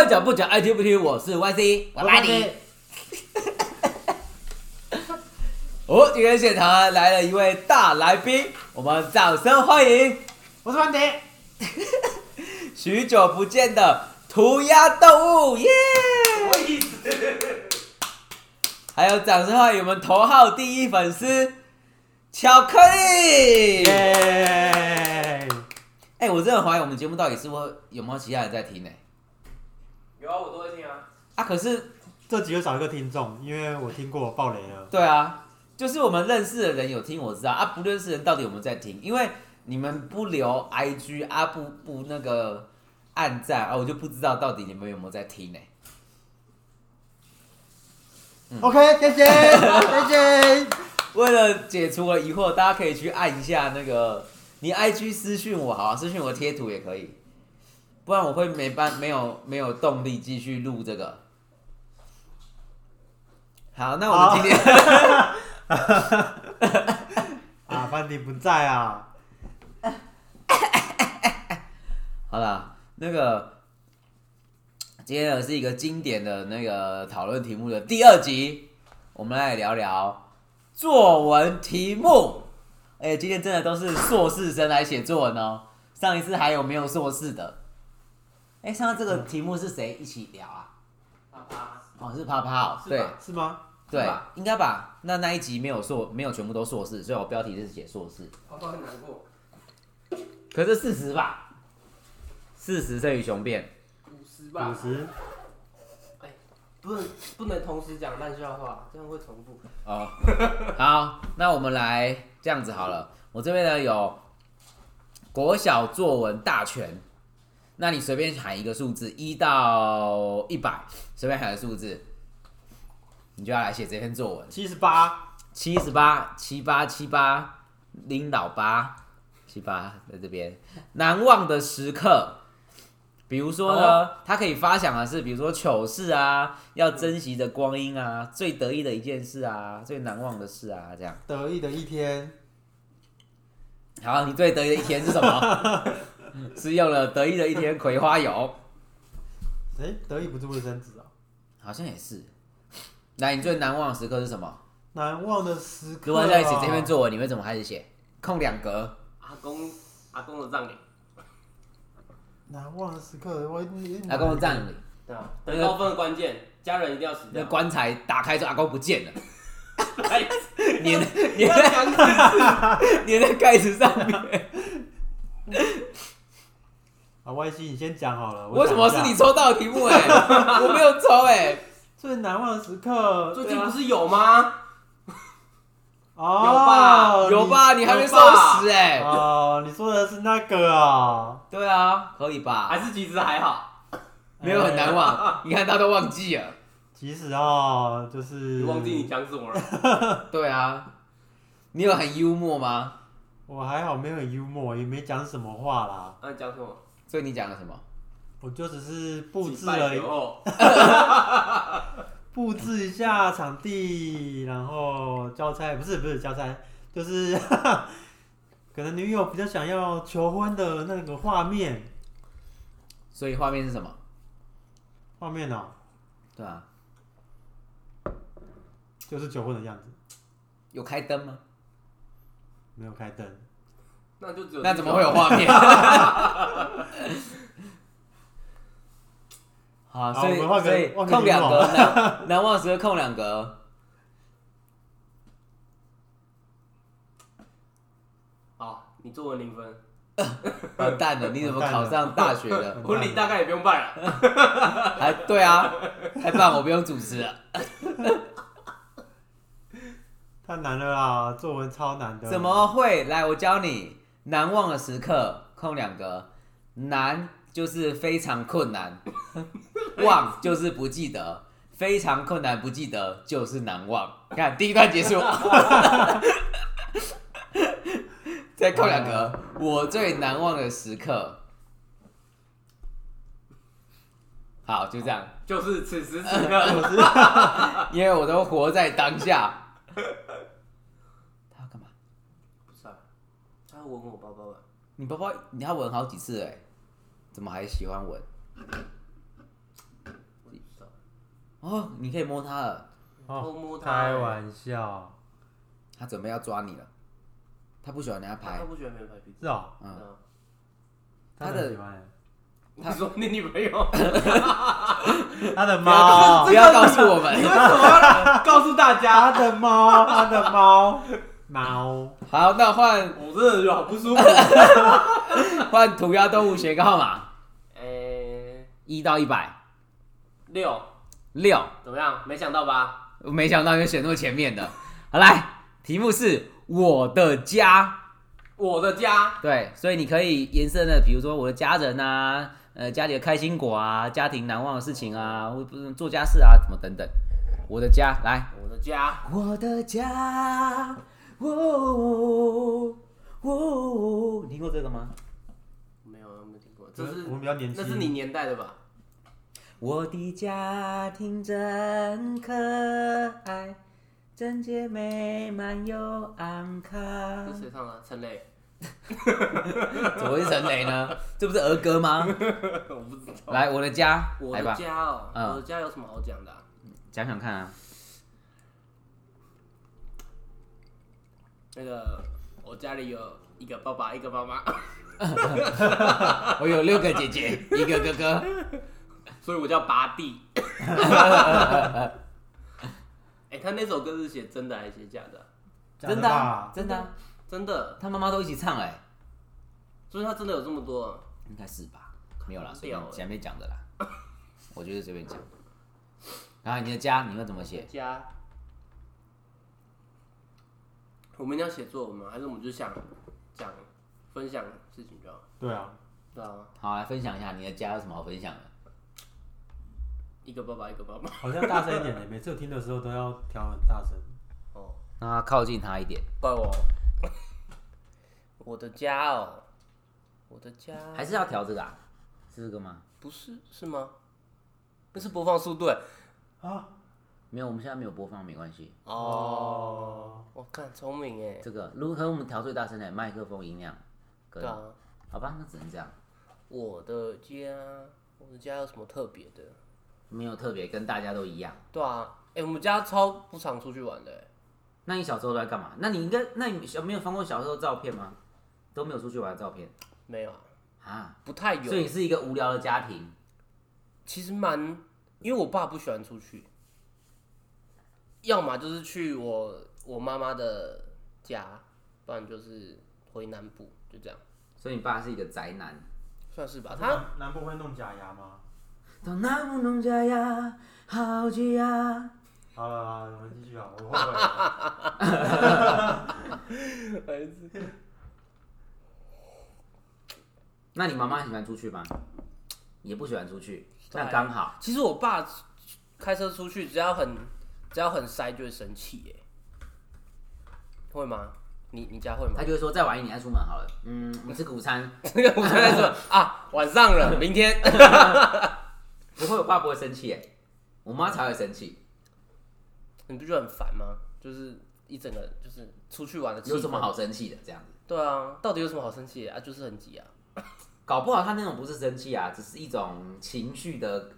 乱讲不讲，爱听不听。我是 YC，我爱你。哦，今天现场来了一位大来宾，我们掌声欢迎我是范迪。许久不见的涂鸦动物，耶！什么意思？还有掌声欢迎我们头号第一粉丝巧克力。耶！哎、我真的怀疑我们节目到底是不是有没有其他人在听呢、有啊，我都会听啊。啊，可是这集又少一个听众，因为我听过爆雷了。对啊，就是我们认识的人有听，我知道啊，不认识的人到底有没有在听？因为你们不留 IG 啊，不不那个暗赞啊，我就不知道到底你们有没有在听呢、OK，谢谢，谢谢。为了解除我疑惑，大家可以去按一下那个你 IG 私讯我，好、啊，私讯我贴图也可以，不然我会没办没有没有动力继续录这个。好，那我们今天。啊，班迪不在啊。好啦，那个今天呢是一个经典的那个讨论题目的第二集，我们来聊聊作文题目。哎、今天真的都是硕士生来写作文哦。上一次还有没有硕士的？哎、上次这个题目是谁一起聊啊？啪啪，哦，是啪啪哦，对是吧是吗？对应该吧？那那一集没有硕，没有全部都硕士，所以我标题是写硕士。啪啪很难过。可是事实吧？事实胜于雄辩。五十吧五，十。不能不能同时讲烂笑话，这样会重复。哦，好，那我们来这样子好了。我这边呢有国小作文大全，那你随便喊一个数字，一到一百，随便喊个数字，你就要来写这篇作文。七十八。七十八，七八七八，领导八，七八在这边。难忘的时刻，比如说呢，他可以发想的是，比如说糗事啊，要珍惜的光阴啊，最得意的一件事啊，最难忘的事啊，这样。得意的一天。好，你最得意的一天是什么？是用了得意的一天葵花油，哎，得意不是卫生纸啊。好像也是。来，你最难忘的时刻是什么？难忘的时刻、啊。如果在写这篇作文，你会怎么开始写？空两格，阿公阿公的葬礼，难忘的时刻，我阿公的葬礼，对啊，那个得高分的关键，家人一定要死掉。那棺材打开之后，阿公不见了。哎 粘不要粘讲粘在盖子上面。啊，Y C，你先讲好了。为什么是你抽到的题目、哎，我没有抽哎、最难忘的时刻？最近不是有吗？哦，有吧有吧？你还没收拾哎、哦，你说的是那个啊？对啊，可以吧？还是其实还好？没有很难忘，你看他都忘记了。其实哦，就是忘记你讲什么了？对啊，你有很幽默吗？我还好，没有很幽默，也没讲什么话啦。那你讲什么？所以你讲了什么？我就只是布置了 布置一下场地，然后交差不是不是交差，就是 可能女友比较想要求婚的那个画面，所以画面是什么？画面哦，对啊，就是求婚的样子，有开灯吗？没有开灯。那就只有那怎么会有画面？好，所以好我们换个所以换个空两格，难难忘时刻空两格。好，你作文零分，完蛋了，你怎么考上大学了？婚礼大概也不用办了。还对啊，太棒，我不用主持了。太难了啦，作文超难的。怎么会？来，我教你，难忘的时刻空两格，难就是非常困难，忘就是不记得，非常困难不记得就是难忘。看第一段结束，再扣两格，我最难忘的时刻。好，就这样，就是此时此刻，因为我都活在当下。他要干嘛？不是啊，他要吻我包包了。你包包你要闻好几次哎，怎么还喜欢闻？哦，你可以摸它了，偷哦，摸他，开玩笑，他准备要抓你了，他不喜欢人家拍。他，不喜欢别人拍屁股。是哦，嗯，嗯。他他的很喜欢欸你说你女朋友？他的猫，不要告诉我你为们。什么要告诉大家？他的猫，他的猫，猫，好，那换我真的觉得好不舒服。换涂鸦动物学个号码，诶，一到一百六六。怎么样？没想到吧？我没想到你会选那么前面的。好，来，题目是我的家。我的家，对，所以你可以延伸的，比如说我的家人啊，呃，家里的开心果啊，家庭难忘的事情啊，或不是做家事啊，什么等等。我的家，来，我的家，我的家，哦哦，你听过这个吗？没有没有听过，这是我们比较年轻，那是你年代的吧？我的家庭真可爱，整洁美满又安康这。谁唱的？陈雷？怎么会是陈雷呢？这不是儿歌吗？我不知道。来，我的家，我的家哦，嗯我的家有什么好讲的啊？讲讲看啊。那个我家里有一个爸爸，一个妈妈，我有六个姐姐，一个哥哥。所以我叫八弟。哎、他那首歌是写真的还是写假的啊？真的啊、真的啊、真的，他妈妈都一起唱哎、所以他真的有这么多啊。应该是吧？没有啦，随屌欸便前面讲的啦。我觉得随便讲。然后你的家你会怎么写？家，我们一定要写作文吗？还是我们就想讲分享事情就好？对啊，对啊，好，来分享一下你的家有什么好分享的？一个爸爸，一个妈妈。好像大声一点的，每次我听的时候都要调很大声。哦，那靠近他一点，怪我。我的家哦，我的家还是要调这个啊？是这个吗？不是是吗？那是播放速度欸啊，没有，我们现在没有播放，没关系。哦。我看聪明哎，这个如何我们调最大声的麦克风音量？跟对啊，好吧，那只能这样，我的家，我的家有什么特别的？没有特别跟大家都一样。对啊，哎、我们家超不常出去玩的哎。那你小时候都在干嘛？那你应该，那你小没有翻过小时候的照片吗？都没有出去玩的照片没有啊，啊？不太有。所以你是一个无聊的家庭。其实蛮，因为我爸不喜欢出去，要么就是去我我妈妈的家，不然就是回南部，就这样，所以你爸是一个宅男。算是吧。他南南部会弄假牙吗？到南部弄假牙，好吉呀。好了，好了我们继续啊，我后悔了。那你妈妈喜欢出去吗？也不喜欢出去，对那刚好。其实我爸开车出去，只要很只要很塞就会生气耶，会吗？你你家会吗他？就会说再晚一点再出门好了。嗯，我们吃个午餐。那个我刚才说 啊，晚上了，明天。不会，我爸不会生气耶，我妈才会生气。你不觉得很烦吗？就是一整个就是出去玩的气氛有什么？好生气的？这样子，对啊，到底有什么好生气的啊？就是很急啊。搞不好他那种不是生气啊，只是一种情绪的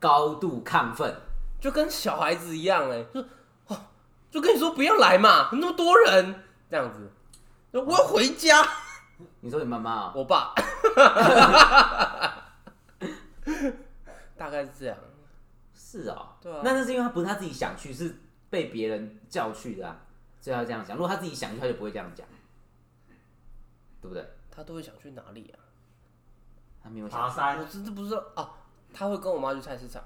高度亢奋。就跟小孩子一样哎、就哦，就跟你说不要来嘛，那么多人这样子，我要回家。你说你妈妈啊、我爸，大概是这样。是哦，对啊那那是因为他不是他自己想去，是被别人叫去的啊，所以他这样想。如果他自己想去，他就不会这样讲，对不对？他都会想去哪里啊？他没有想爬山我真的不知道哦。他会跟我妈去菜市场，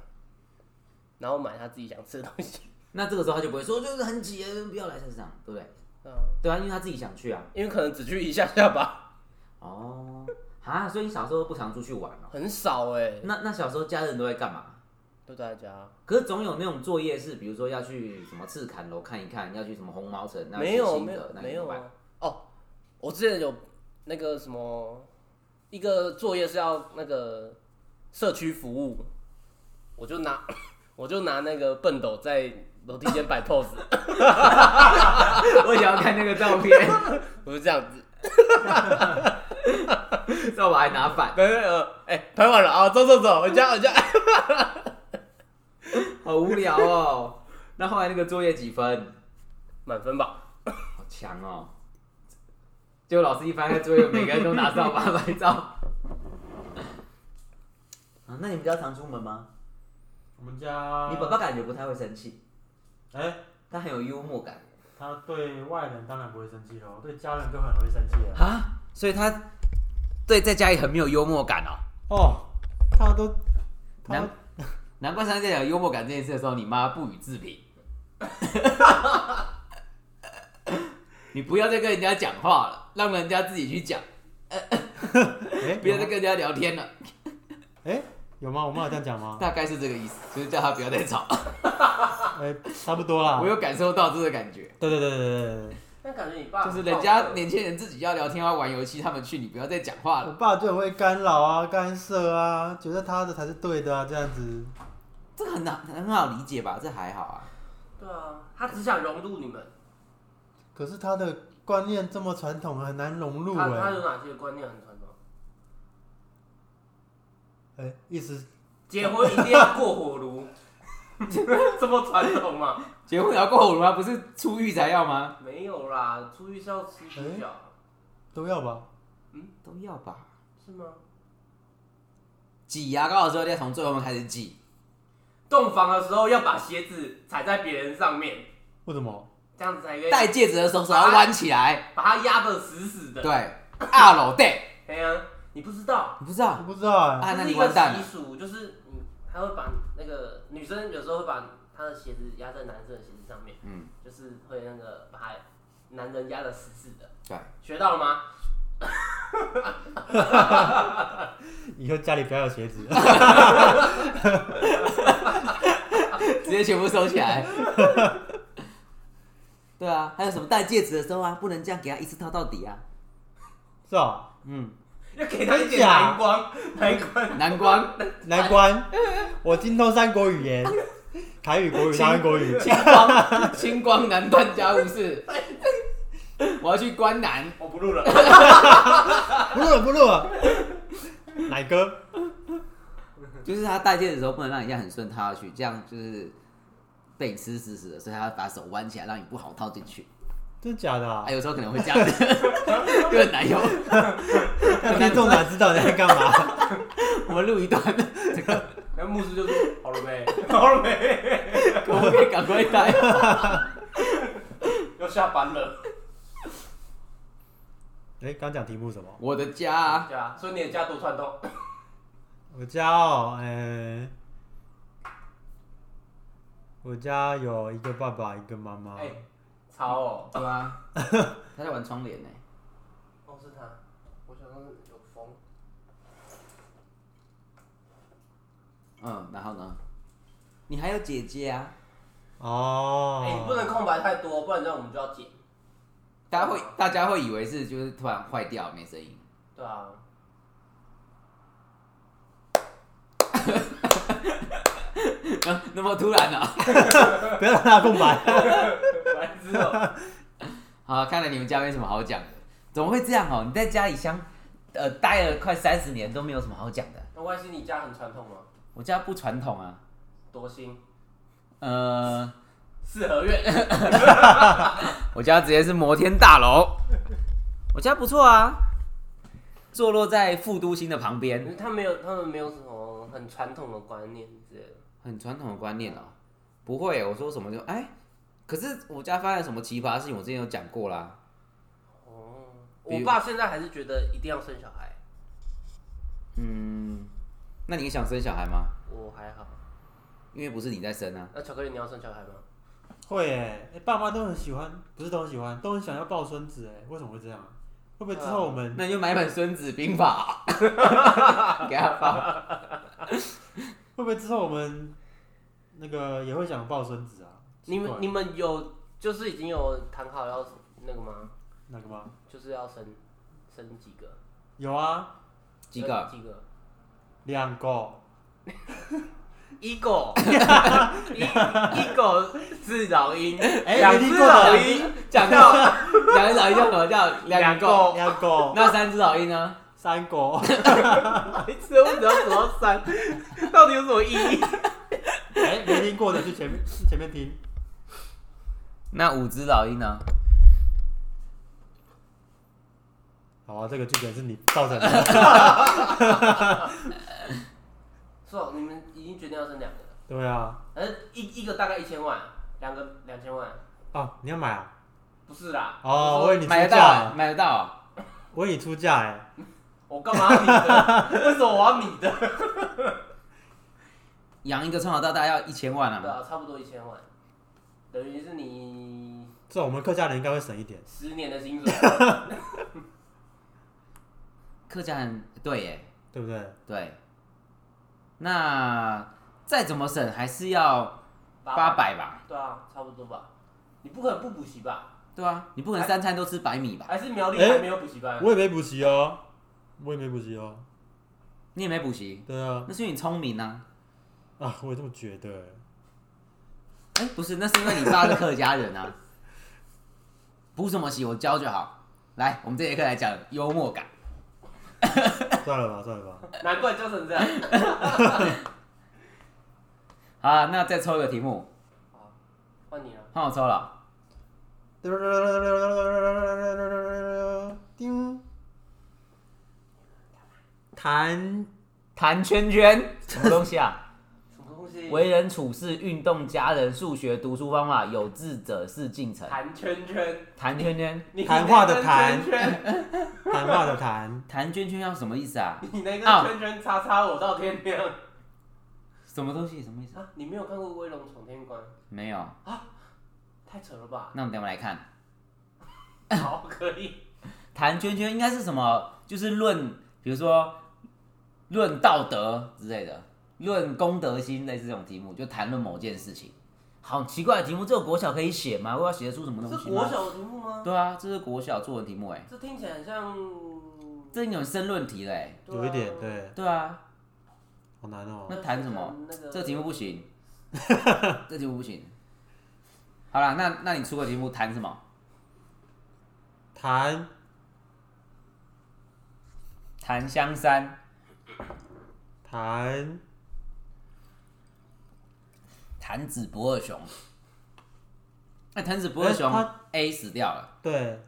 然后买他自己想吃的东西。那这个时候他就不会说就是很挤，不要来菜市场，对不对？对啊，对啊，因为他自己想去啊。因为可能只去一下下吧，哦，啊，所以你小时候不常出去玩哦。很少哎、那那小时候家人都在干嘛？都在家。可是总有那种作业是，比如说要去什么赤坎楼看一看，要去什么红毛城，那没有没有没有啊哦，我之前有那个什么一个作业是要那个社区服务，我就拿我就拿那个笨斗在楼梯间摆 pose，我想要看那个照片，我就这样子，照我还拿反。没有哎、拍完了啊，走走走，回家回家。好无聊哦。那后来那个作业几分？满分吧。好强哦！结果老师一翻开作业，每个人都拿扫把拍照。啊，那你们家常出门吗？我们家你爸爸感觉不太会生气，哎、他很有幽默感他对外人当然不会生气喽，对家人就很容易生气了。啊，所以他对在家里很没有幽默感哦。哦，他都他难难怪上次在讲幽默感这件事的时候，你妈不予置评。你不要再跟人家讲话了，让人家自己去讲，哎、不要再跟人家聊天了。哎、有吗？我妈有这样讲吗？大概是这个意思，就是叫他不要再吵。哎、差不多啦 我。有感受到这个感觉，对对对对对对对，但感觉你爸就是人家年轻人自己要聊天要玩游戏，他们去，你不要再讲话我了。爸就很会干扰啊、干涉啊，觉得他的才是对的啊，这样子。这个很好很好理解吧？这还好啊。对啊，他只想融入你们。可是他的观念这么传统，很难融入哎、他他有哪些观念很传意思结婚一定要过火炉，这么传统吗？结婚也要过火炉啊？不是出狱才要吗？没有啦，出狱是要吃猪脚，都要吧？嗯都要吧。是吗？挤牙膏的时候要从最后面开始挤，洞房的时候要把鞋子踩在别人上面，为什么？这样子才可以戴戒指的时候手要弯起来。把它压得死死的。对，二楼对，哎呀，你不知道，你不知道我不知道哎、啊？那这是一个你完蛋了习。俗，就是你他会把那个女生有时候会把她的鞋子压在男生的鞋子上面，嗯，就是会那个把他男人压的死死的。对，学到了吗？以后家里不要有鞋子。直接全部收起来。对啊，还有什么戴戒指的时候啊，不能这样给他一次套到底啊。是哦，嗯，要给他一点真假蓝光，蓝光。难关，难关。我精通三国语言，台语、国语、台湾国语。清光，清光南段家务事。我要去关南，我不录了。不录了，不录了。奶哥，就是他戴戒指的时候不能让人家很顺套下去，这样就是被你吃死死的，所以他要把手弯起来，让你不好套进去。真的假的啊啊，？有时候可能会这样子，就很难用。那听众哪知道你在干嘛？我们录一段，这个然后牧师就说：“好了没？好了没？可不可以赶快戴？要下班了。哎，刚讲题目什么？我的家，对啊，所以你的家多传统。我家哦，呃，我家有一个爸爸，一个妈妈。哎，超哦。对啊，他在玩窗帘呢。哦，是他。我想说有风。嗯，然后呢？你还有姐姐啊？哦，哎，你不能空白太多，不然这样我们就要剪。大家会大家会以为是就是突然坏掉没声音，对啊。啊 那么突然啊！不要让他空白。白痴哦。好，看来你们家没什么好讲的，怎么会这样哦？你在家里相呃待了快三十年都没有什么好讲的。那外星你家很传统吗？我家不传统啊，多心。呃，四合院。我家直接是摩天大楼，我家不错啊，坐落在副都心的旁边，他没有，他们没有什么很传统的观念之类的。很传统的观念哦。不会，我说什么就哎，可是我家发生什么奇葩的事情，我之前有讲过啦。哦，比如我爸现在还是觉得一定要生小孩，嗯，那你想生小孩吗？我还好。因为不是你在生啊。那巧克力你要生小孩吗？会哎、哎爸妈都很喜欢，不是都很喜欢，都很想要抱孙子哎、为什么会这样？会不会之后我们那你就买本《孙子兵法》给他抱。会不会之后我们那个也会想抱孙子你们你们有就是已经有谈好要那个吗？那个吗？就是要生生几个？有啊，几个？生几个？两个。一个，一一个是老鹰，哎两只老鹰，讲到两只老鹰叫什么叫两个？两个，那三只老鹰呢？三个，白痴，为什么要数到三？到底有什么意义？哎、没听过的去前面前面听。那五只老鹰呢？好啊，这个剧本是你造成的。是哦，你们已经决定要生两个了，对啊，呃一一个大概一千万，两个两千万，哦，你要买啊？不是啦。哦，我为你出买得到价啊，，买得到啊。我以为你出价哎。我干嘛要你的？为什么我要你的？养一个从小到大要一千万啊！对啊，差不多一千万，等于是你这我们客家人应该会省一点。十年的薪水。客家人对耶，对不对？对。那再怎么省还是要八百吧？对啊，差不多吧。你不可能不补习吧？对啊，你不可能三餐都吃白米吧？还是苗栗哎还没有补习班？我也没补习哦，我也没补习哦。你也没补习，对啊，那是因为你聪明啊。啊，我也这么觉得。哎、不是，那是因为你爸是客家人啊。补什么习我教就好。来，我们这节课来讲幽默感。算了吧，算了吧。难怪教成这样。好啊，那再抽一个题目，好，换你了。换我抽了。叮，弹弹圈圈，什么东西啊？为人处事、运动、家人、数学、读书方法，有志者事竟成。谈圈圈。谈圈圈，你谈话的谈圈圈，谈话的谈，谈圈圈要什么意思啊？你那啊个圈圈叉叉我到天亮什么东西？什么意思？啊！你没有看过《威龙闯天关》？没有啊。太扯了吧！那我们等一下来看。好，可以。谈圈圈应该是什么？就是论，比如说论道德之类的，论公德心，类似这种题目，就谈论某件事情。好奇怪的题目，这个国小可以写吗？我要写得出什么东西是？国小的题目吗？对啊，这是国小作文题目哎，这听起来很像。这有申论题嘞。对啊有一点。对，对啊，好难哦。那谈什么？那个这个题目不行，这题目不行。好了，那那你出个题目谈什么？谈谈香山，谈弹指不二雄。那 弹指不二雄 A 死掉了，对，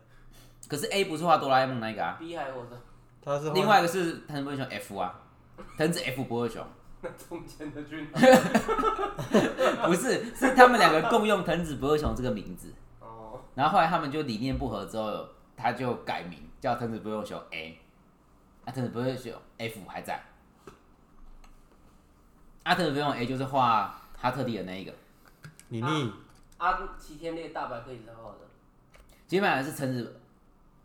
可是 A 不是画哆啦 A 梦那个啊，B 还我的，他是另外一个是弹指不二雄 F 啊，藤子 F 不二雄，那中间的军 不是，是他们两个共用藤子不二雄这个名字，哦，然后后来他们就理念不合之后，他就改名叫藤子不二雄 A，啊，藤子不二雄 F 还在，啊，藤子不二雄 A 就是画哈特利的那一个，你腻？啊，齐天烈大白可以是他画的，基本上是橙子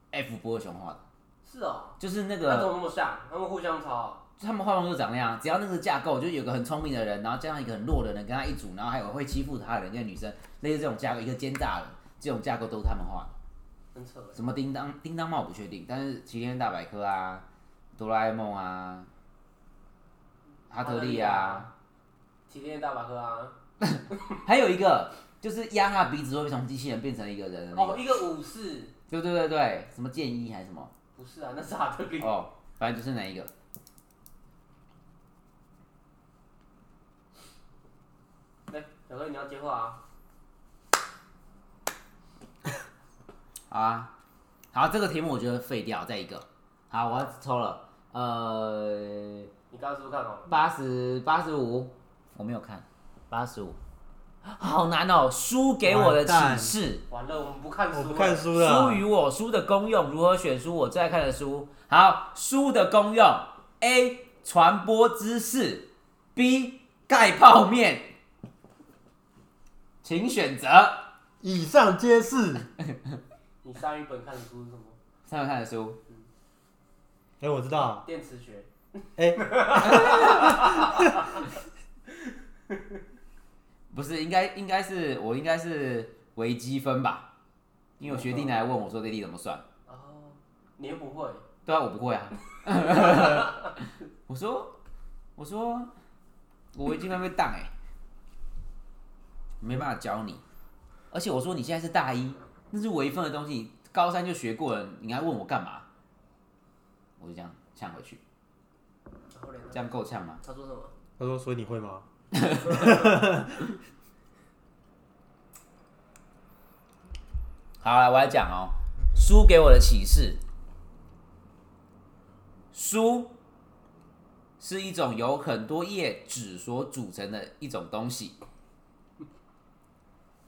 F 不二雄画的，是哦，就是那那怎个么那么像？他们互相抄，他们画风就长那样，只要那个架构就有个很聪明的人，然后加上一个很弱的人跟他一组，然后还有会欺负他的人，跟女生类似这种架构，一个奸诈的这种架构都是他们画的。很扯欸。什么叮当叮当猫我不确定，但是齐天大百科啊、哆啦 A 梦啊、哈特利啊，齐天烈大百科啊，还有一个就是压他的鼻子会从机器人变成一个人的那哦，一个武士，对对对对，什么剑一还是什么？不是啊，那是哈特利。哦，反正就是哪一个。来，小哥你要接话啊？好啊，好，这个题目我觉得废掉，再一个。好，我要抽了，呃，你刚刚是不是看懂了？八十八十五，我没有看，八十五，好难哦，书给我的启示。完了，我们不看书了。我不看书了。书与我书的功用，如何选书？我最爱看的书。好，书的功用：A. 传播知识；B. 盖泡面。请选择。以上皆是。你上一本看的书是什么？上本看的书，哎，我知道。电磁学。哎，不是应该应该是我应该是微积分吧？因为我学弟来问我说这题怎么算，哦，你又不会。对啊，我不会啊。我说我说我微积分被当哎、没办法教你。而且我说你现在是大一，那是微分的东西，高三就学过了，你还问我干嘛？我就这样呛回去，然后嘞这样够呛吗？他说什么？他说，所以你会吗？好了，我来讲哦。书给我的启示，书是一种由很多页纸所组成的一种东西。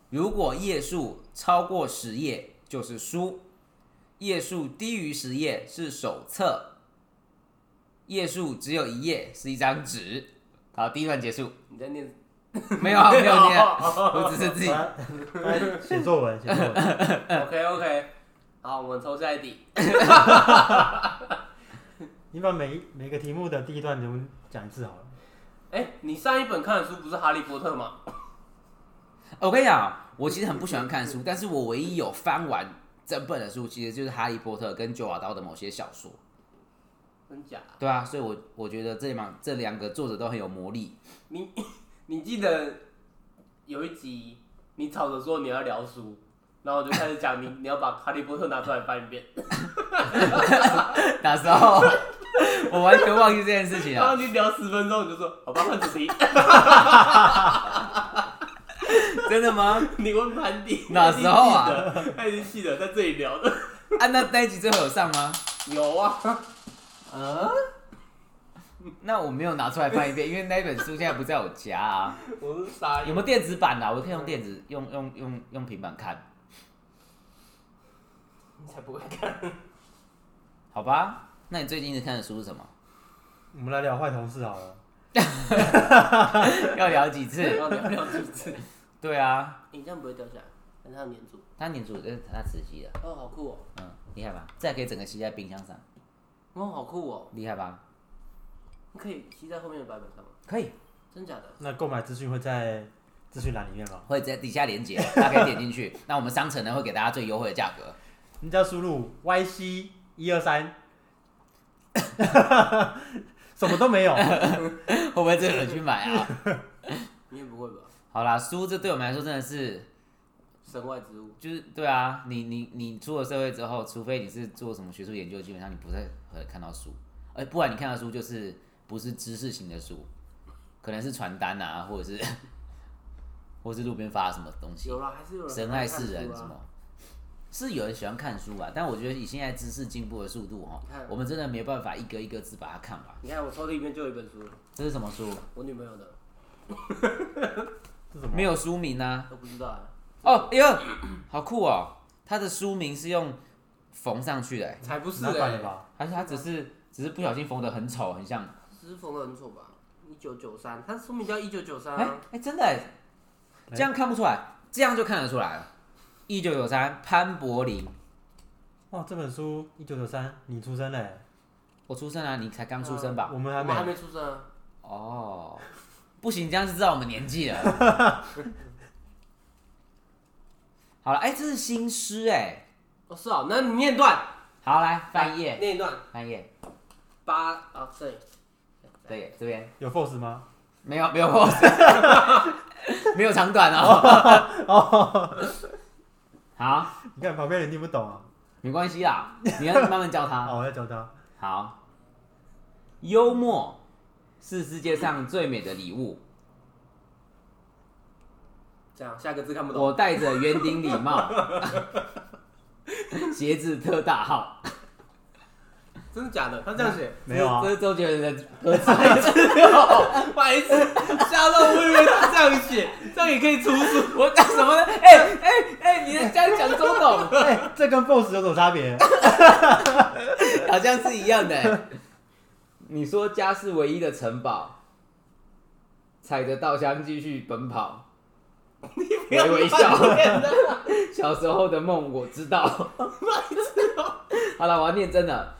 如果页数超过十页，就是书；页数低于十页是手册；页数只有一页是一张纸。好，第一段结束。你在念？没有啊，没有念，我只是自己。写作文，写作文。OK OK，好，我们抽下一题。你把每一每个题目的第一段全部讲一次好了。哎、你上一本看的书不是《哈利波特》吗？我跟你讲，我其实很不喜欢看书，但是我唯一有翻完整本的书，其实就是《哈利波特》跟《九把刀》的某些小说。真假？对啊，所以我我觉得这两这两个作者都很有魔力。你你记得有一集你吵着说你要聊书，然后我就开始讲你你要把《哈利波特》拿出来翻一遍，那时候我完全忘记这件事情了。然后你聊十分钟，你就说好吧，换主题。真的吗？你问盘底哪时候啊？他已经记得在这里聊的。啊，那那一集最后有上吗？有啊，啊，那我没有拿出来翻一遍，因为那本书现在不在我家啊。我是傻眼。有没有电子版的啊、我可以用电子用用用用平板看，你才不会看。好吧？那你最近是看的书是什么？我们来聊坏同事好了。要聊几次？要聊聊几次，对啊，你这样不会掉下来，但它要粘住。它粘住，这是它磁吸的，哦，好酷哦！嗯，厉害吧？这还可以整个吸在冰箱上，哦，好酷哦！厉害吧？你可以吸在后面的版本上吗？可以，真假的？那购买资讯会在资讯栏里面吗？会在底下连接，大家可以点进去。那我们商城呢会给大家最优惠的价格。你只要输入 YC 一二三，什么都没有。会不会真的有人去买啊？你也不会吧？好啦，书这对我们来说真的是，身外之物。就是对啊，你你你出了社会之后，除非你是做什么学术研究，基本上你不太会看到书，而不然你看到书就是不是知识型的书，可能是传单啊，或者是 或是路边发的什么东西，有啦，还是有人神爱世人什么。是有人喜欢看书啊，但我觉得以现在知识进步的速度哈，我们真的没有办法一个一个字把它看完。你看我抽屉里面就有一本书，这是什么书？我女朋友的，是什么？没有书名啊。都不知道啊。哦，哎呦，好酷哦！它的书名是用缝上去的，哎才不是拿反哎、吧？还是它只是只是不小心缝的很丑，很像。只是缝的很丑吧？一九九三，它书名叫一九九三哎啊。哎，真的哎，这样看不出来，这样就看得出来了。一九九三，潘柏林，哇，这本书一九九三，你出生嘞？我出生啊，你才刚出生吧？我们还我们还没。没出生啊。哦，不行，这样就知道我们年纪了。好了，哎，这是新诗哎。哦，是哦，那你念段，好，来翻页，念一段。翻页，八啊，这里。对，这边有 force 吗？没有没有 pose，没有长短哦。好，你看旁边人听不懂啊。没关系啦，你要 慢慢教他。好，我要教他。好，幽默是世界上最美的礼物。这样，下个字看不懂。我戴着圆顶礼帽，鞋子特大号。真的假的？他这样写，没有啊这是周杰伦的歌词。白痴，吓到我以为他这样写，这样也可以出书。我干什么呢？哎哎哎，你这样讲周董，哎，这跟 boss 有什么差别？好像是一样的。你说家是唯一的城堡，踩着稻香继续奔跑，微微笑。小时候的梦我知道。好了，我要念真的，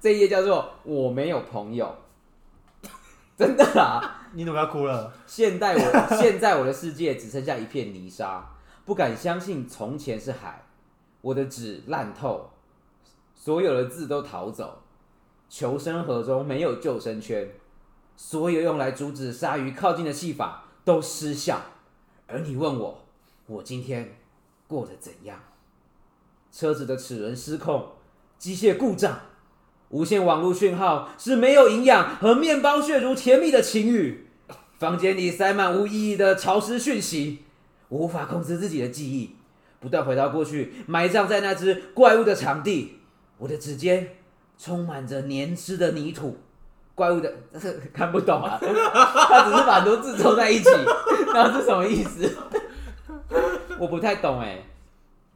这一页叫做“我没有朋友”，真的啦。你怎么要哭了？现在我现在我的世界只剩下一片泥沙，不敢相信从前是海。我的纸烂透，所有的字都逃走。求生河中没有救生圈，所有用来阻止鲨鱼靠近的戏法都失效。而你问我，我今天过得怎样？车子的齿轮失控，机械故障，无线网络讯号是没有营养和面包屑如甜蜜的情语。房间里塞满无意义的潮湿讯息，我无法控制自己的记忆，不断回到过去，埋葬在那只怪物的场地。我的指尖充满着黏湿的泥土，怪物的 看不懂啊，他只是把很多字凑在一起，那是什么意思？我不太懂哎，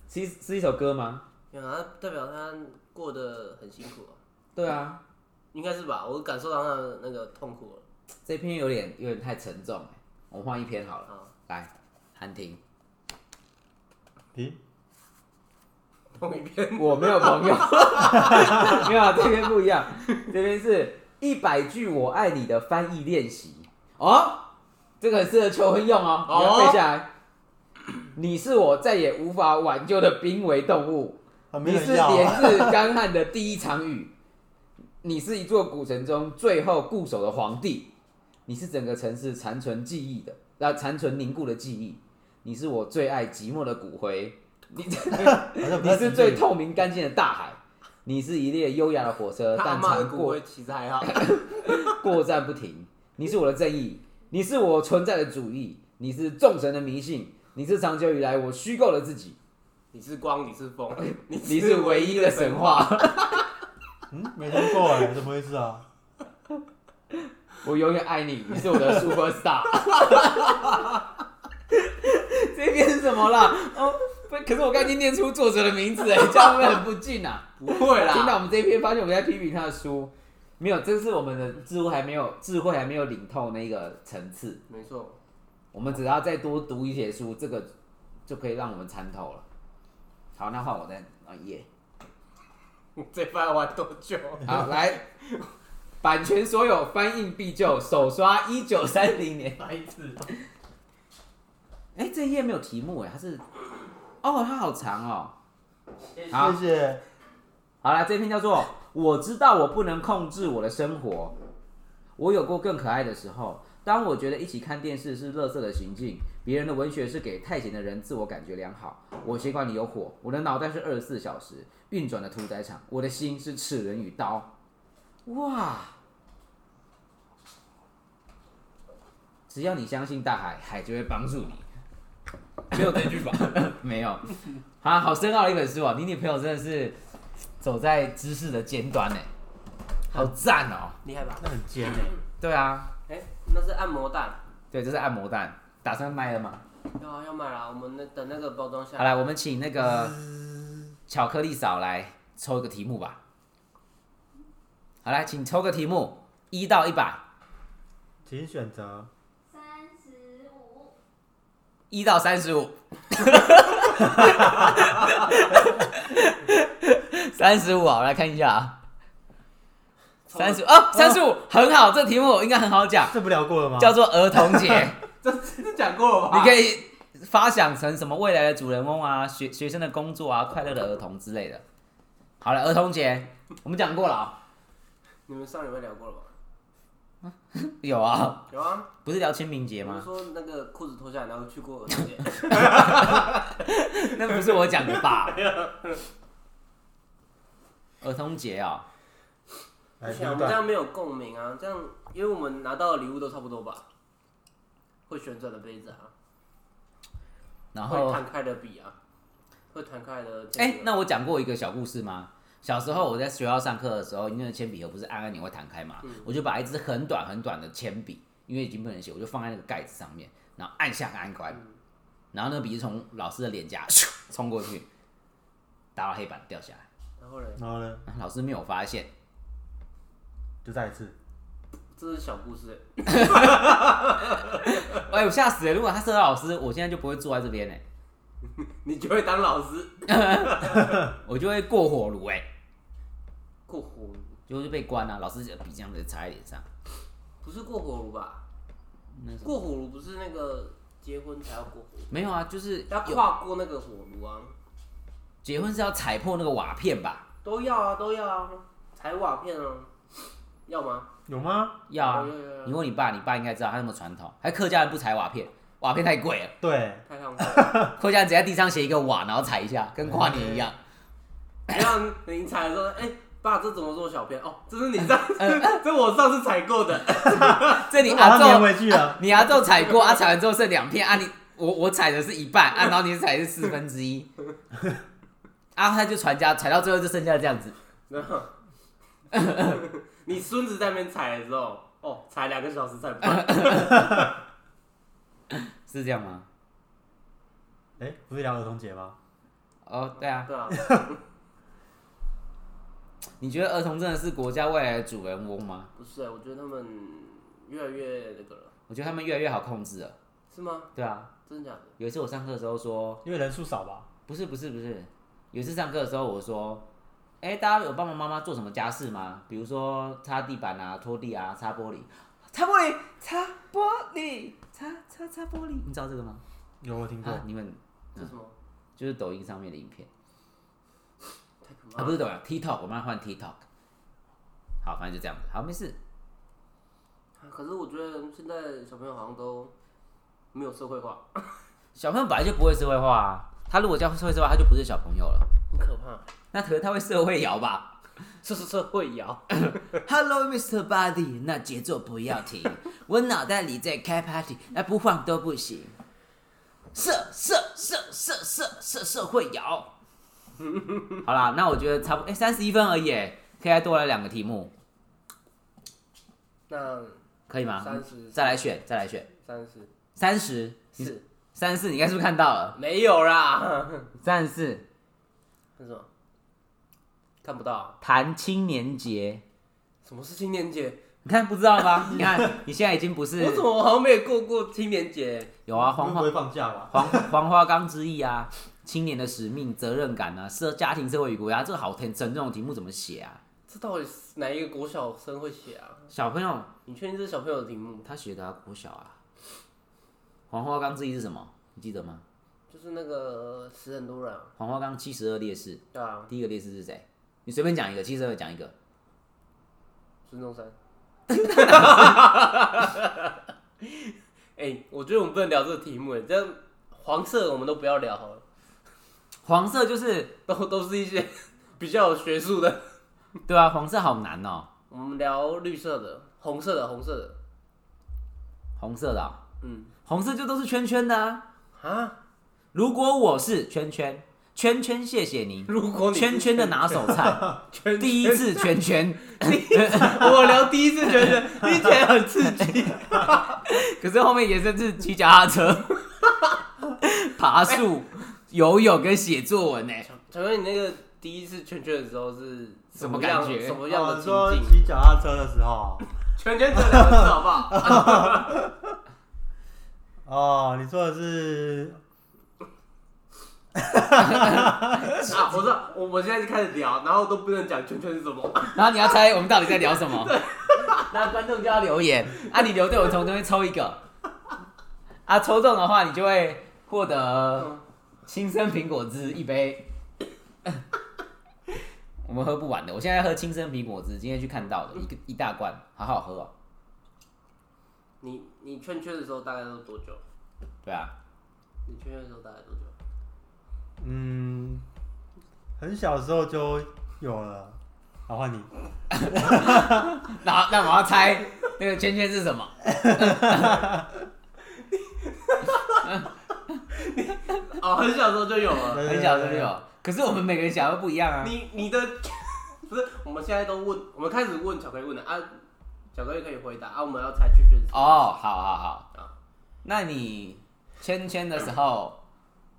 是是一首歌吗？有啊，代表他过得很辛苦啊，对啊，应该是吧？我感受到他的那个痛苦了。这篇有点有点太沉重哎，我们换一篇好了。好，来，韩婷，停，同一篇。我没有朋友，没有啊，这边不一样，这边是一百句我爱你的翻译练习。哦，这个很适合求婚用哦，你要背下来。你是我再也无法挽救的濒危动物，啊你是。连日干旱的第一场雨，你是一座古城中最后固守的皇帝，你是整个城市残存记忆的，那残存凝固的记忆，你是我最爱寂寞的骨灰，你 你是最透明干净的大海，你是一列优雅的火车，但常过其实还好。过站不停。你是我的正义，你是我存在的主义，你是众神的迷信，你是长久以来我虚构的自己，你是光，你是风，你 你是唯一的神。话。嗯，没听过哎，怎么回事啊？我永远爱你，你是我的 super star。这边是什么啦？哦，不，可是我刚已经念出作者的名字哎，这样会很不敬啊？不会啦，听到我们这一篇，发现我们在批评他的书，没有，这是我们的智慧还没有智慧还没有领透那个层次。没错。我们只要再多读一些书，这个就可以让我们参透了。好，那换我再啊耶。这番要玩多久？好，来，版权所有，翻印必救，首刷一九三零年。白痴。哎、这一页没有题目哎，它是，哦，它好长哦。好谢谢。好了，这篇叫做《我知道我不能控制我的生活》，我有过更可爱的时候。当我觉得一起看电视是垃圾的行径，别人的文学是给太闲的人自我感觉良好。我血管里有火，我的脑袋是二十四小时运转的屠宰场，我的心是齿轮与刀。哇！只要你相信大海，海就会帮助你。没有这句吧？没有。啊，好深奥的一本书哦！你女朋友真的是走在知识的尖端呢，好赞哦！厉害吧？那很尖呢。对啊，哎、那是按摩蛋。对，这是按摩蛋，打算卖了吗？要啊，要买啦。我们那等那个包装下好来，我们请那个巧克力嫂来抽一个题目吧。好来，请抽个题目，一到一百，请选择。一到三十五，三十五，好，来看一下啊，三十啊，三十五很好，这题目应该很好讲，这不聊过了吗？叫做儿童节。这这讲过了吧？你可以发想成什么未来的主人翁啊，学学生的工作啊，快乐的儿童之类的。好了，儿童节我们讲过了啊、你们上礼拜聊过了吧？有啊，有啊。不是聊清明节吗？说那个裤子脱下来，然后去过儿童节。那不是我讲的吧？儿童节啊、而且我们这样段。没有共鸣啊，这样因为我们拿到的礼物都差不多吧？会旋转的杯子啊，会然后弹开的笔啊，会弹开的。哎、那我讲过一个小故事吗？小时候我在学校上课的时候，因为铅笔盒不是按按钮会弹开嘛，嗯。我就把一支很短很短的铅笔，因为已经不能写，我就放在那个盖子上面，然后按下按关，嗯。然后那个笔就从老师的脸颊咻 冲过去，打到黑板掉下来，然后嘞，然后呢，老师没有发现，就再一次。这是小故事。欸，哎、我吓死了！如果他是老师，我现在就不会坐在这边呢，你就会当老师。我就会过火炉哎，过火炉就是被关啊，老师的笔这样子插在脸上，不是过火炉吧？过火炉不是那个结婚才要过火炉，没有啊，就是要有跨过那个火炉啊，结婚是要踩破那个瓦片吧？都要啊，都要啊，踩瓦片啊，要吗？有吗？要啊有，有有有你问你爸，你爸应该知道他那么传统，还客家人不踩瓦片，瓦片太贵了，对，太看过。客家人只在地上写一个瓦，然后踩一下，跟跨年一样。然后你踩的时候，哎、爸，这怎么做小片？哦，这是你上次，这我上次踩过的。这你 我把它粘阿宙，回去了。你阿宙踩过，啊，踩完之后剩两片啊你，我我踩的是一半，啊，然后你踩的是四分之一，啊，他就传家，踩到最后就剩下这样子。然后你孙子在那边踩的时候，哦，踩两个小时才半。是这样吗？哎，不是聊儿童节吗？哦，对啊，对啊，你觉得儿童真的是国家未来的主人翁吗？不是，我觉得他们越来越那个了，我觉得他们越来越好控制了。是吗？对啊，真的假的？有一次我上课的时候说，因为人数少吧。不是不是不是，有一次上课的时候我说，哎、大家有帮忙妈妈做什么家事吗？比如说擦地板啊、拖地啊、擦玻璃、擦玻璃、擦玻璃、擦擦擦玻璃，你知道这个吗？有我听过啊，，你们这是什么？就是抖音上面的影片啊。不是抖音，TikTok，我们要换 TikTok。好，反正就这样子，好，没事。可是我觉得现在小朋友好像都没有社会化，小朋友本来就不会社会化啊，他如果叫社会化，他就不是小朋友了。很可怕。那可能他会社会摇吧社社 社会摇？Hello, Mr. Body，那节奏不要停，我脑袋里在开 party，那不晃都不行。社社社社社社社会摇。好啦，那我觉得差不多，哎、三十一分而已耶，可以再多来两个题目，那可以吗？三十再来选，再来选，三十三十，四三十四，你刚才是不是看到了？没有啦，三十四，那什么看不到？谈青年节，什么是青年节？你看不知道吗？你看你现在已经不是我怎么好像没有过过青年节？有啊，黄花不会放假吧？黄黄花岗之意啊，青年的使命、责任感啊，社家庭、社会与国家，这个好沉沉重的题目怎么写啊？这到底是哪一个国小生会写啊？小朋友你确定这是小朋友的题目？他写的啊，国小啊。黄花岗之一是什么？你记得吗？就是那个死很多人、啊，黄花岗七十二烈士，对啊，第一个烈士是谁？你随便讲一个，七十二讲一个。孙中山。哎、我觉得我们不能聊这个题目，哎，这样黄色我们都不要聊好了，黄色就是 都都是一些 比较有学术的。对啊，黄色好难哦、我们聊绿色的、红色的、红色的，红色的啊、嗯。红色就都是圈圈的啊。啊，如果我是圈圈，圈圈谢谢您，如果你是圈圈的拿手菜，圈第一次圈圈，我聊第一次圈圈，听起来很刺激。可是后面延伸是骑脚踏车、爬树、游泳跟写作文呢。请问你那个第一次圈圈的时候是什么感觉什么样的哦你说情境？骑脚踏车的时候，圈圈这两个字好不好？哦，你说的是 啊，我知道，我我现在就开始聊，然后都不能讲圈圈是什么。然后你要猜我们到底在聊什么，那观众就要留言啊，你留对，我从中间抽一个，啊，抽中的话你就会获得青生苹果汁一杯。我们喝不完的，我现在喝青生苹果汁，今天去看到的一个一大罐，好好喝哦。你你圈圈的时候大概都多久？对啊，你圈圈的时候大概多久？嗯，很小时候就有了。好，换你。那那我要猜那个圈圈是什么？哦，很小时候就有了。很小就有，可是我们每个人想要不一样啊。你你的 不是，我们现在都问，我们开始问巧克力问的啊，巧克力可以回答啊，我们要猜圈圈是。哦，好好好啊，那你圈圈的时候，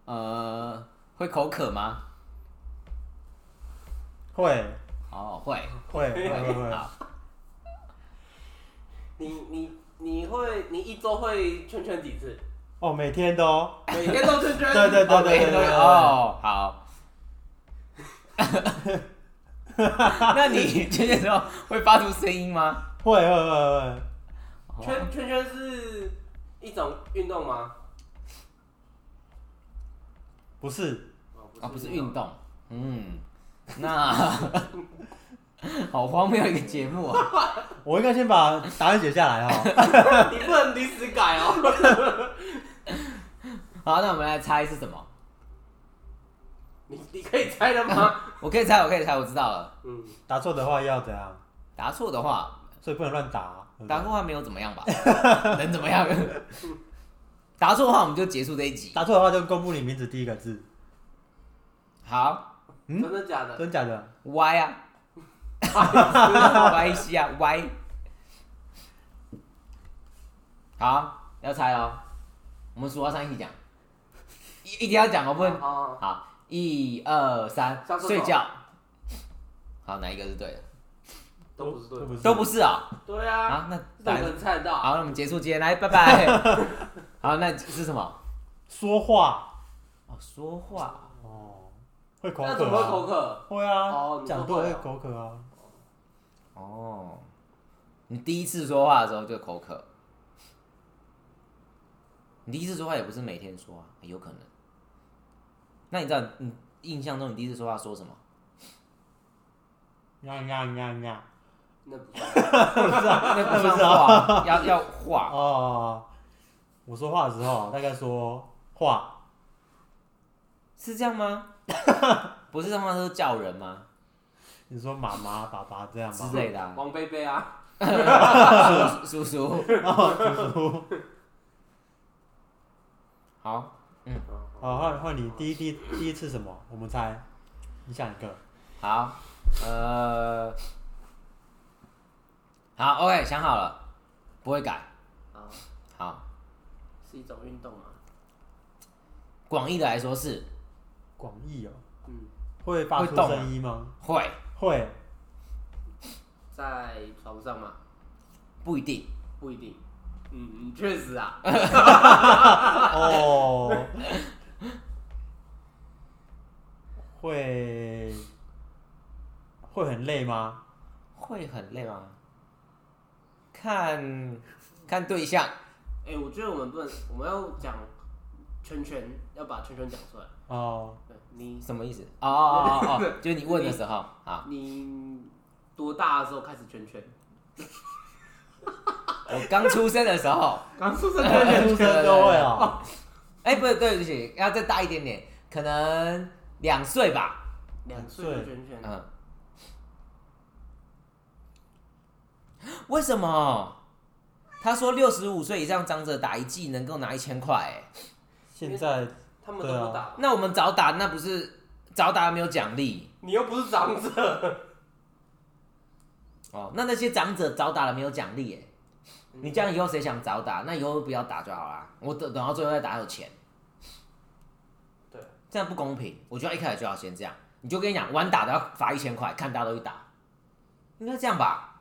呃，会口渴吗？会哦，会，会会会会。好，你你你会你一周会圈圈几次？哦，每天都。每天都圈圈？对对对对对。哦，好。那你圈圈的时候会发出声音吗？会会会会。圈圈圈是一种运动吗？不是，啊，不是运。动，嗯，那 好荒谬一个节目啊！我应该先把答案写下来哈。你不能临时改哦。好，那我们来猜是什么？你你可以猜了吗？我可以猜，我可以猜，我知道了。嗯，答错的话要怎样？答错的话，所以不能乱答。对不对答错的话没有怎么样吧？能怎么样？答错的话我们就结束这一集。答错的话就公布你名字第一个字，好嗯真的假的？真假的？，Y 啊，Y 西啊，Y。好，要猜哦。我们数到三一起讲，一一定要讲哦，不能。哦，好，一二三睡觉。好，哪一个是对的？都不是对的，都不是，都不是啊。对啊，啊，那怎么可能猜得到？好，那我们结束今天，来，拜拜。好，那是什么？说话哦，说话。哦，会口渴那怎么会口啊？渴？会啊哦，讲多会口渴啊。哦，你第一次说话的时候就口渴。你第一次说话也不是每天说啊，有可能。那你知道你印象中你第一次说话说什么？呀呀呀呀！那不 是，那不算话，要要话。哦，我说话的时候大概说话，是这样吗？不是他们都是叫人吗？你说妈妈、爸爸这样吗？之类的、啊。王贝贝啊，叔叔叔叔。好，好，换换你第一第一第一次什么？我们猜，你想一个。好，呃，好，OK，想好了，不会改。好，好，是一种运动吗？广义的来说是广义哦，嗯，会发出会动啊声音吗？会，会，在床上吗？不一定。不一定。嗯嗯，确实啊，哦，会会很累吗？会很累吗？看看对象，哎，我觉得我们不能，我们要讲圈圈，要把圈圈讲出来。哦，对你，什么意思？哦哦哦哦，就是你问的时候，啊，你多大的时候开始圈圈？我刚出生的时候，刚出生出生就会哦。哎，不是，对不起，要再大一点点，可能两岁吧，两岁就圈圈，嗯。为什么？他说六十五岁以上长者打一剂能够拿一千块，哎，现在他们都不打。那我们早打那不是早打没有奖励你又不是长者，哦？那那些长者早打了没有奖励，哎，嗯你这样以后谁想早打？那以后不要打就好啦。我等等到最后再打有钱，对，这样不公平。我觉得一开始就要先这样，你就跟你讲，晚打的要罚一千块，看大家都去打，应该这样吧？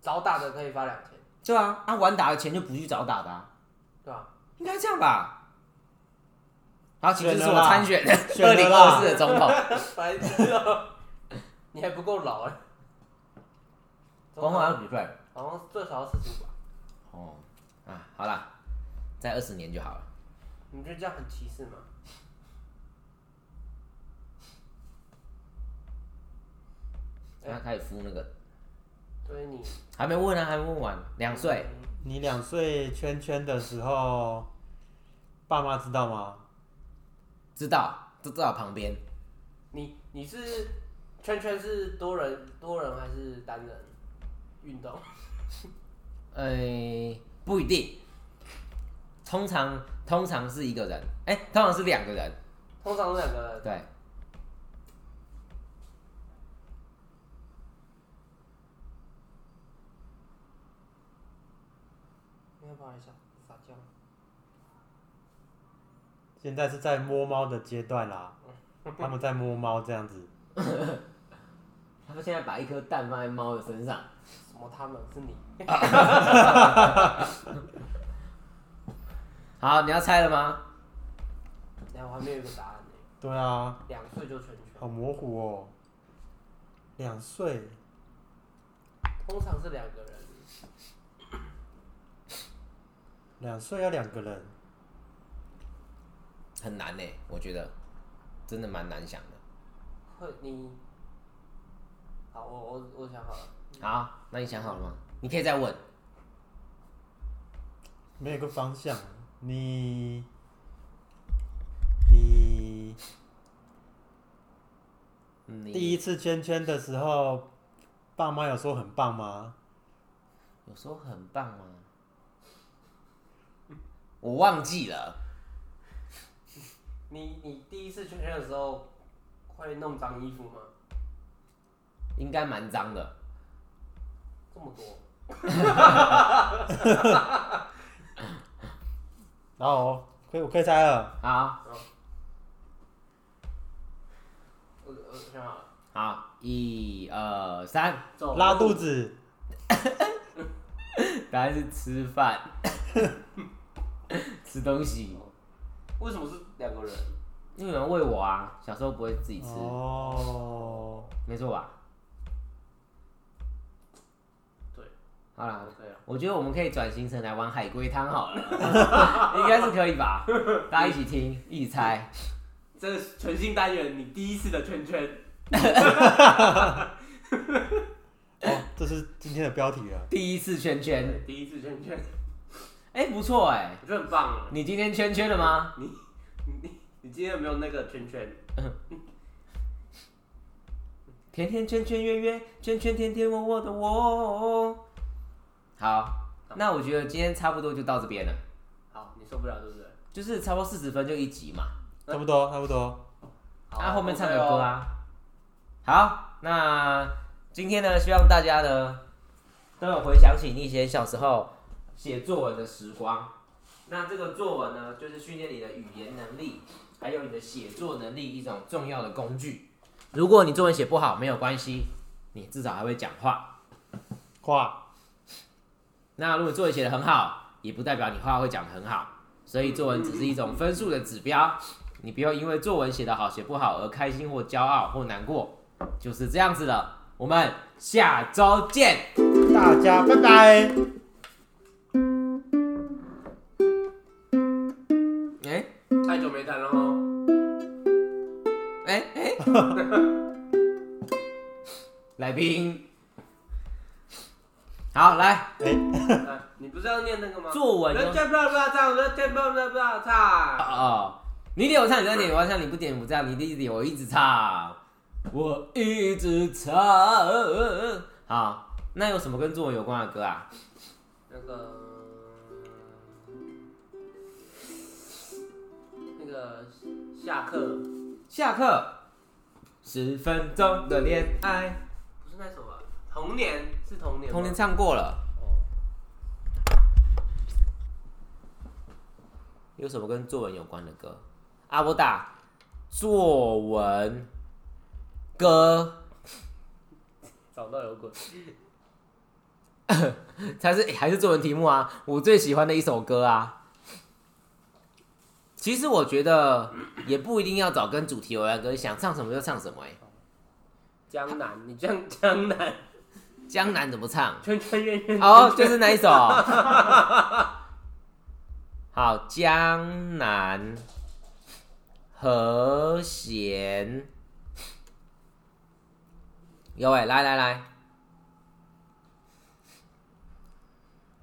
早打的可以罚两千，对啊，啊晚打的钱就不去早打的、啊，对啊？应该这样吧？好，请支持选了啦我参选选二零二四的总统。白痴哦，你还不够老哎。总统要几岁？好像最少要四十五吧？哦，啊，好啦，再二十年就好了。你觉得这样很歧视吗？他开始敷那个，所以你还没问啊，还没问完，两岁。你两岁圈圈的时候，爸妈知道吗？知道，就在我旁边。你你是圈圈是多人多人还是单人运动？呃，不一定，通常通常是一个人，哎、通常是两个人，通常是两个人。对，没有不好意思啊，撒娇。现在是在摸猫的阶段啦，他们在摸猫这样子。他们现在把一颗蛋放在猫的身上，什么？他们是你？好，你要猜了吗？哎，我还没有一个答案呢。对啊，两岁就成全，好模糊哦。两岁，通常是两个人。两岁要两个人，很难呢，我觉得真的蛮难想的。会你，好，我我我想好了。好，那你想好了吗？你可以再问。没有一个方向。你，你，第一次圈圈的时候，爸妈有说很棒吗？有时候很棒吗？我忘记了，你你第一次圈圈的时候会弄脏衣服吗？应该蛮脏的。这么多？然后可以我可以猜了，好，我我想好了，好，一二三，拉肚。子，答案是吃饭，吃东西。为什么是两个人？因为有人喂我啊，小时候不会自己吃，哦，没错吧？对，好啦。我觉得我们可以转型成来玩海龟汤好了，应该是可以吧？大家一起听，一起猜。这是全新单元，你第一次的圈圈。哦，这是今天的标题了。第一次圈圈，对，第一次圈圈，哎、不错哎、我觉得很棒啊。你今天圈圈了吗？你你你今天有没有那个圈圈？甜甜圈圈圆圆，圈圈甜甜我我的我。好，那我觉得今天差不多就到这边了，好，你受不了对不对？就是差不多四十分就一集嘛。差不多，差不多。好那、后面唱 OK 哦。个歌啊。好，那今天呢，希望大家呢都有回想起你以前小时候写作文的时光。那这个作文呢，就是训练你的语言能力，还有你的写作能力一种重要的工具。如果你作文写不好，没有关系，你至少还会讲话。话 那如果作文写得很好，也不代表你话会讲得很好，所以作文只是一种分数的指标，你不要因为作文写得好写不好而开心或骄傲或难过，就是这样子了。我们下周见。大家拜拜。久没谈了哦。哎哎，来宾，好来你不是要念那个吗？作文人家不要不要唱，人家不要不要不要哦唱。哦，你点我唱，你再点我唱，你不点不唱，你一直点我一直唱，我一直唱。好，那有什么跟作文有关的歌啊？那个下课下课，十分钟的恋爱，不是那首吧？童年是童年。童年唱过了。哦，有什么跟作文有关的歌？阿波打作文歌找到有滚。才是、诶还是作文题目啊？我最喜欢的一首歌啊。其实我觉得也不一定要找跟主题有关的歌，想唱什么就唱什么、哎，江南，你这样 江南，江南怎么唱？圈圈圆圆。哦，就是那一首。好，江南和弦。有哎、来来来，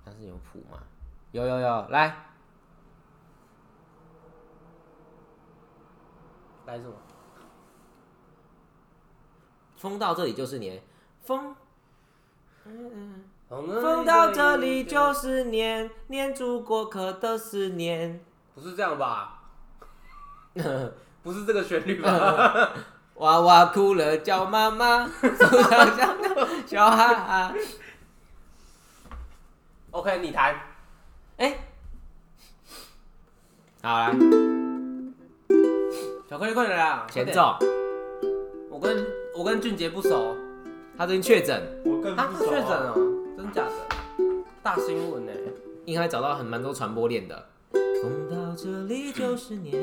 但是有谱吗？有有有，来，来什么？风到这里就是年，风风风到这里就是年，年住过客的思念。不是这样吧？不是这个旋律吧？娃娃哭了叫妈妈，树上想的小孩。OK，你弹。哎、好来，巧克力快点啦！快点。前奏，我跟我跟俊杰不熟，他最近确诊，我更他，不确诊啊。了，真假的？大新闻呢？应该找到很蛮多传播链的。风到这里就是年，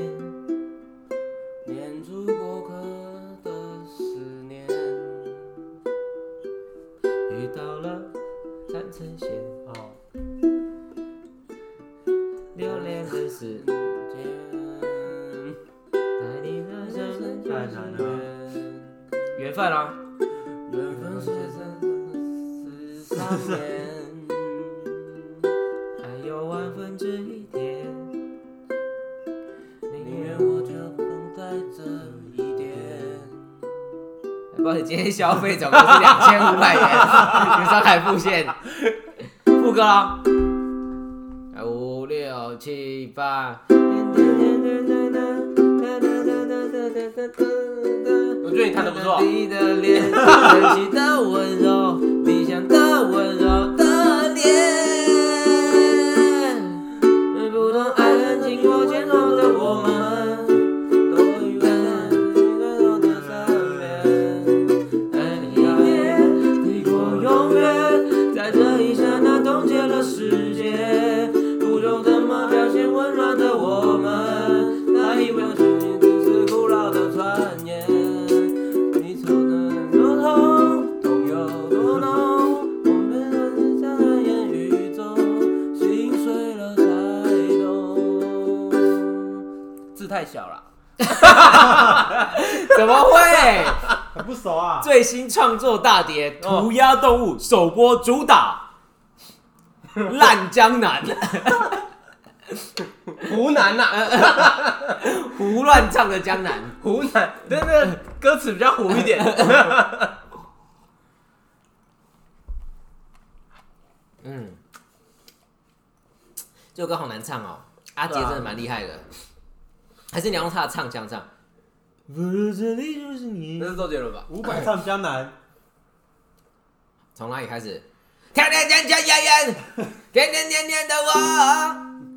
消费总共是两千五百元，有上海付现。副歌喽，五六七八。我觉得你弹的不错。你的脸，神奇的温柔，理想的温柔 怎么会？很不熟啊。最新创作大碟《涂鸦动物》首播主打 《烂江南》，湖南呐、胡乱唱的江南。湖南，对那个歌词比较糊一点。嗯，这首歌好难唱哦，阿杰真的蛮厉害的。还是你要用他的唱腔唱？不是这里就是你那是周杰伦吧？五百 唱江南，从哪里开始？天天天天天天，天天天天的我，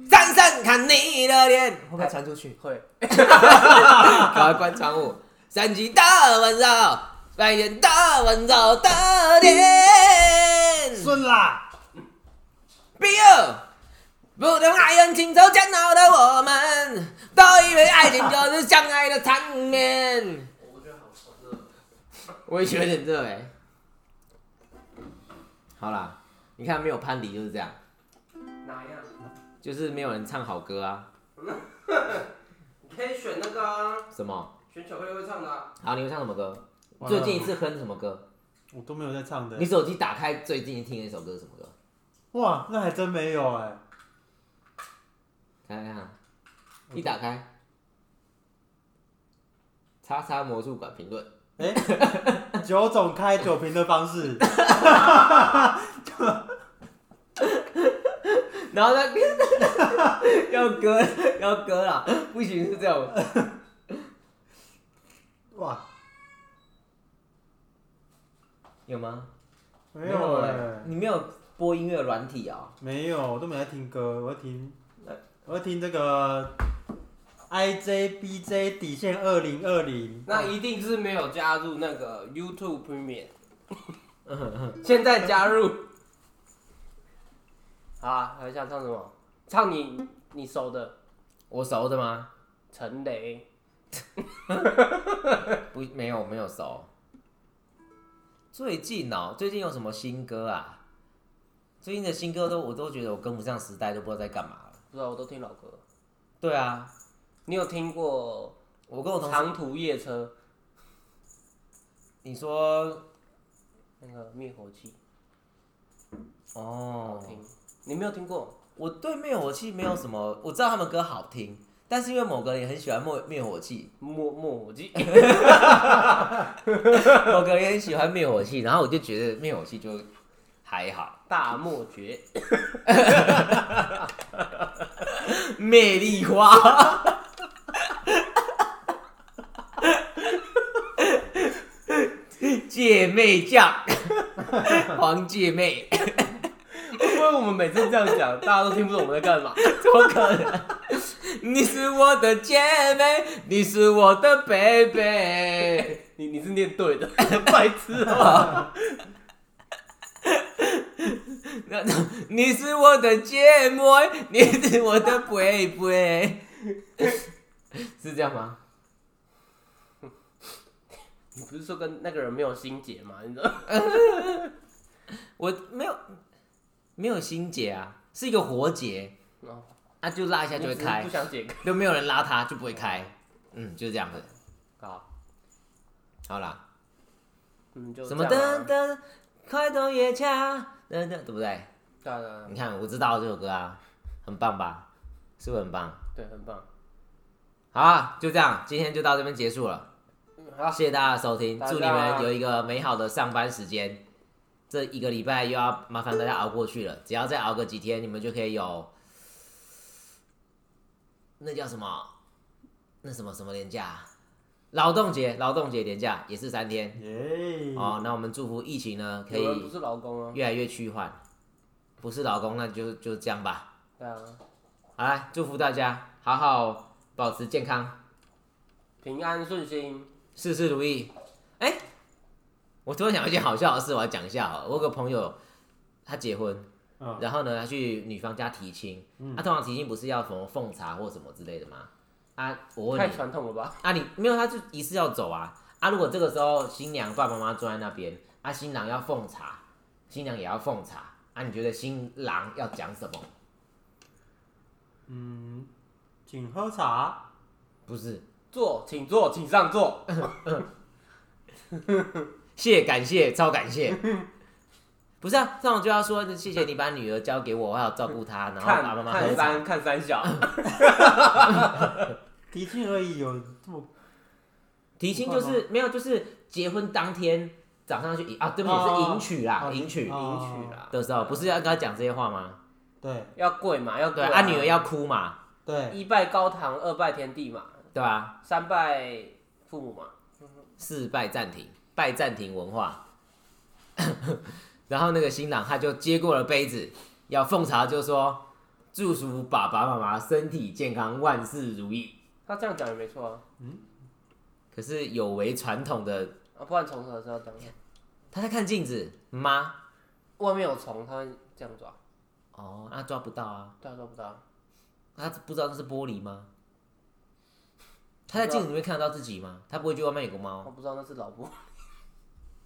闪闪看你的脸，会不会传出去？会，赶快关窗户。山鸡的温柔，白天的温柔的脸。顺啦。b i 不懂爱恨情仇煎熬的我们，都以为爱情就是相爱的场面。我觉得好热。我也觉得有点热哎。好啦，你看没有攀比就是这样，哪样？就是没有人唱好歌啊。你可以选那个啊，什么？选巧克力会唱的、啊。好，你会唱什么歌？完了最近一次哼什么歌？我都没有在唱的你。手机打开最近听的一首歌是什么歌？哇，那还真没有哎。看看看，一打开，叉叉魔术馆评论。哎，九种开酒瓶的方式，然后那边 要割要割啦，不行是这样。哇，有吗？没有欸哎，你没有播音乐软体啊、没有，我都没在听歌，我在听，我在听这个 IJBJ 底线二零二零。那一定是没有加入那个 YouTube Premium。现在加入。好啊，还想唱什么？唱你你熟的我熟的吗？陈雷。不，没有没有熟。最近哦，最近有什么新歌啊？最近的新歌都我都觉得我跟不上时代，都不知道在干嘛知道，我都听老歌。对啊，你有听过《我跟我同事，长途夜车你说》那个灭火器？好哦，听。你没有听过？我对灭火器没有什么，我知道他们歌好听，但是因为某个人也很喜欢灭灭火器，灭灭火器。某个人也很喜欢灭火器，然后我就觉得灭火器就还好，大漠绝。魅力花。姐妹酱，黄姐妹，会不会我们每次这样讲，大家都听不懂我们在干嘛？怎么可能？你是我的姐妹，你是我的 baby。你你是念对的，白痴啊！那 你是我的芥末，你是我的 baby，是这样吗？你不是说跟那个人没有心结吗？你知道？我没有没有心结啊，是一个活结哦啊，就拉一下就会开你只是不，想解开。都没有人拉它就不会开，嗯，就是这样子。好，好啦，嗯，就什么噔噔，快动夜叉，噔噔，对不对？对啊对啊你看，我知道这首歌啊，很棒吧？是不是很棒？对，很棒。好啊，就这样，今天就到这边结束了。好，谢谢大家的收听，祝你们有一个美好的上班时间。这一个礼拜又要麻烦大家熬过去了，只要再熬个几天，你们就可以有那叫什么？那什么什么年假？劳动节，劳动节年假也是三天耶！哦。那我们祝福疫情呢可以有人不是劳工啊，越来越趋缓，不是老公那就就这样吧。对啊，好来，祝福大家好好保持健康，平安顺心。事事如意。哎、我突然想到一件好笑的事，我要讲一下哦。我有个朋友，他结婚，嗯，然后呢，他去女方家提亲。嗯他、通常提亲不是要什么奉茶或什么之类的吗？啊，我问太你，传统了吧？啊你没有，他就仪式要走啊。啊，如果这个时候新娘爸爸妈妈坐在那边，啊新郎要奉茶，新娘也要奉茶，啊你觉得新郎要讲什么？嗯，请喝茶。不是，坐，请坐，请上座。谢感谢超感谢。不是啊，这种就要说谢谢你把女儿交给我，我要照顾她，然后看爸爸妈妈喝茶。看三看三小，提亲而已，有这么提亲就是没有，就是结婚当天早上去迎啊，对不起，哦是迎娶啦，哦迎娶哦迎娶啦，的时候，不是要跟他讲这些话吗？对要跪嘛，要跪对，啊，女儿要哭嘛，对，一拜高堂，二拜天地嘛，对吧？三拜父母嘛。四拜暂停，拜暂停文化。然后那个新郎他就接过了杯子，要奉茶，就说祝福爸爸妈妈身体健康，万事如意。他这样讲也没错啊，可是有违传统的，啊，不然虫子还是要这样。他在看镜子吗？外面有虫，他会这样抓，哦，那抓不到啊，对啊，抓不到。他不知道那是玻璃吗？他在镜子里面看得到自己吗？他不会觉得外面有个我猫？不知道那是老婆。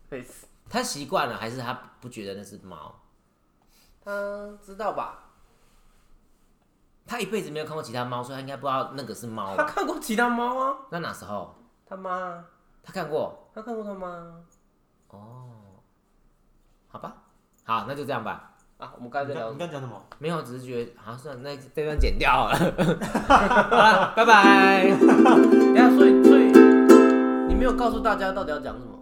类似，他习惯了，还是他不觉得那是猫？他知道吧？他一辈子没有看过其他猫，所以他应该不知道那个是猫他吧？看过其他猫啊，那哪时候他妈，他看过？他看过他妈哦，好吧，好，那就这样吧。啊。我们刚才你在聊你刚讲什么？没有，只是觉得好算了，那这段剪掉好了。好了，拜拜。等一下，所以所以你没有告诉大家到底要讲什么。